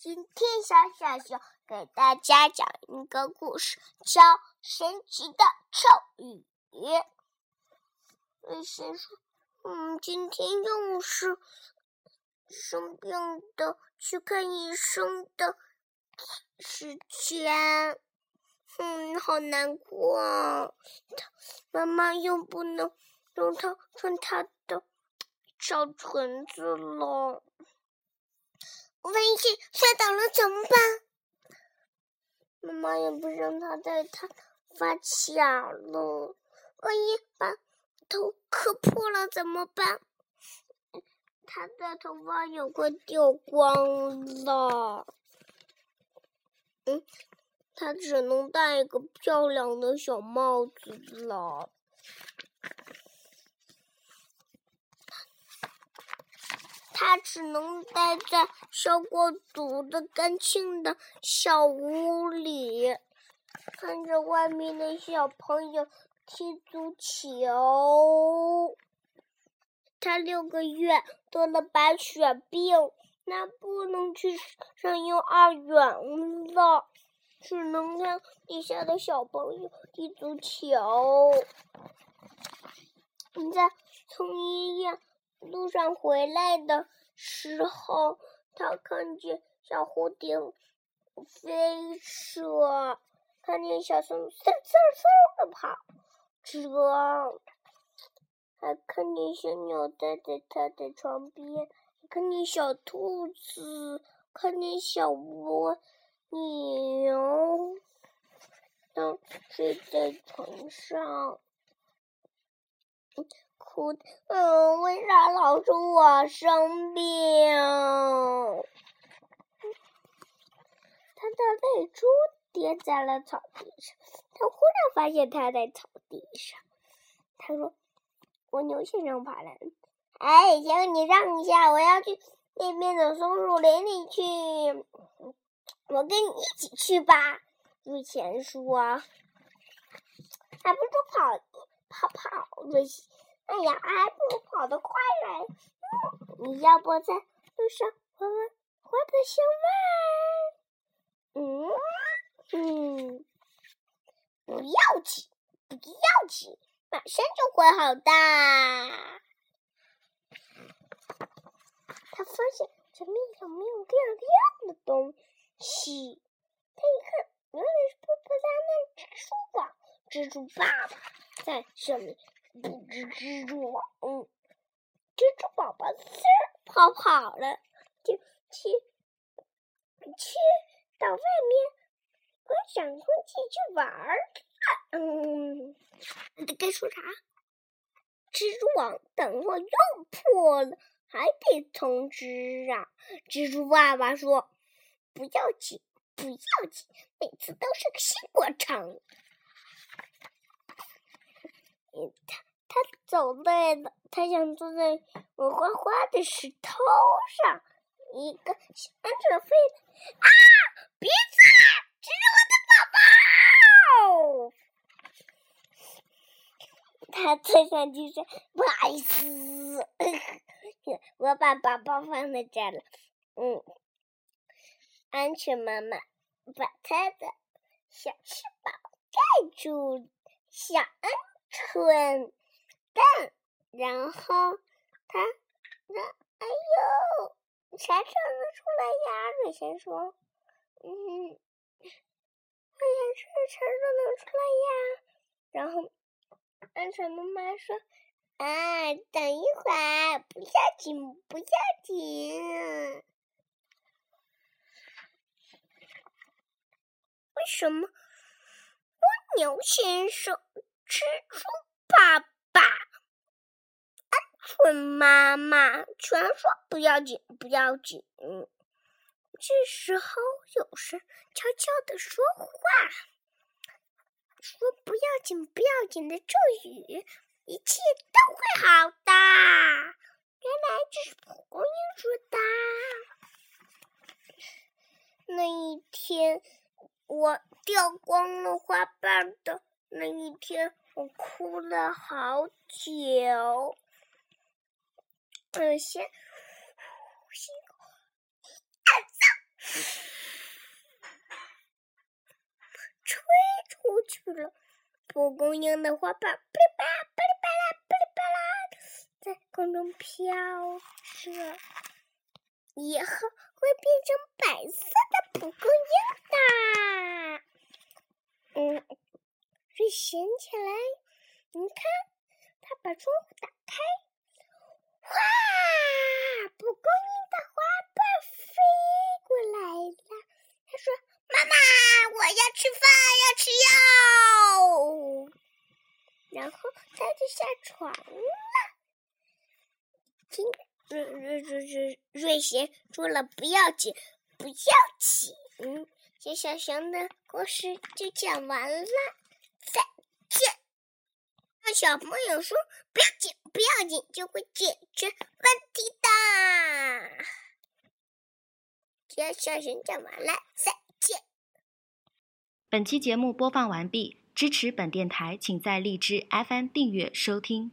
今天小小熊给大家讲一个故事，叫《神奇的臭鱼》。医生说：“嗯，今天又是生病的去看医生的时间，嗯，好难过啊！他妈妈又不能让他穿他的小裙子了。”万一摔倒了怎么办？妈妈也不让他带他发卡了。万一把头磕破了怎么办？他的头发也快掉光了。嗯，他只能戴一个漂亮的小帽子了。他只能待在消过毒的干净的小屋里，看着外面的小朋友踢足球。他六个月得了白血病，那不能去上幼儿园了，只能看地下的小朋友踢足球。你在从医院。路上回来的时候，他看见小蝴蝶飞着，看见小松嗖嗖嗖的跑着，还看见小鸟待在他的床边，看见小兔子，看见小蜗牛，都睡在床上。哭，嗯，为啥老是我生病？他的泪珠跌在了草地上。他忽然发现他在草地上。他说：“蜗牛先生爬来，哎，行，你让一下，我要去那边的松树林里去。我跟你一起去吧。”雨前说：“还不如跑跑跑着。”哎呀，还不如跑得快嘞！你要不在路上闻闻花的香味？嗯嗯，不要紧，不要紧，马上就会好的。他发现前面有没有亮亮的东西？他一看，原来是破破烂烂蜘蛛网，蜘蛛爸爸在上面。一只蜘蛛网，蜘蛛宝宝嗖跑跑了，就去去到外面跟小空气去玩儿嗯，你该说啥？蜘蛛网等会又破了，还得重织啊！蜘蛛爸爸说：“不要紧，不要紧，每次都是个新过程。”他他走累了，他想坐在我画画的石头上。一个小安飞啊！别走，这是我的宝宝。他坐上去说：“不好意思，我把宝宝放在这了。”嗯，安全妈妈把他的小翅膀盖住，小鹌蠢蛋，然后他，那哎呦，啥时候能出来呀？瑞先说，嗯，哎呀，啥时候能出来呀？然后鹌鹑妈妈说，啊，等一会儿，不要紧，不要紧。为什么蜗牛先生？蜘蛛爸爸、鹌鹑妈妈全说不要紧，不要紧。这时候有人悄悄的说话，说不要紧，不要紧的咒语，一切都会好的。原来这是蒲公英说的。那一天，我掉光了花瓣的那一天。我哭了好久。我先吹出去了蒲公英的花瓣噼里啪啦噼里啪啦噼里啪啦在空中飘着。以后会变成白色的蒲公英的。嗯水咸起来，你看，他把窗户打开，哇，蒲公英的花瓣飞过来了。他说：“妈妈，我要吃饭，要吃药。”然后他就下床了。听，瑞瑞瑞瑞瑞贤说了不要紧，不要紧。小小熊的故事就讲完了，小朋友说不要紧，不要紧，就会解决问题的。小小熊讲完了，再见。本期节目播放完毕，支持本电台，请在荔枝 FM 订阅收听。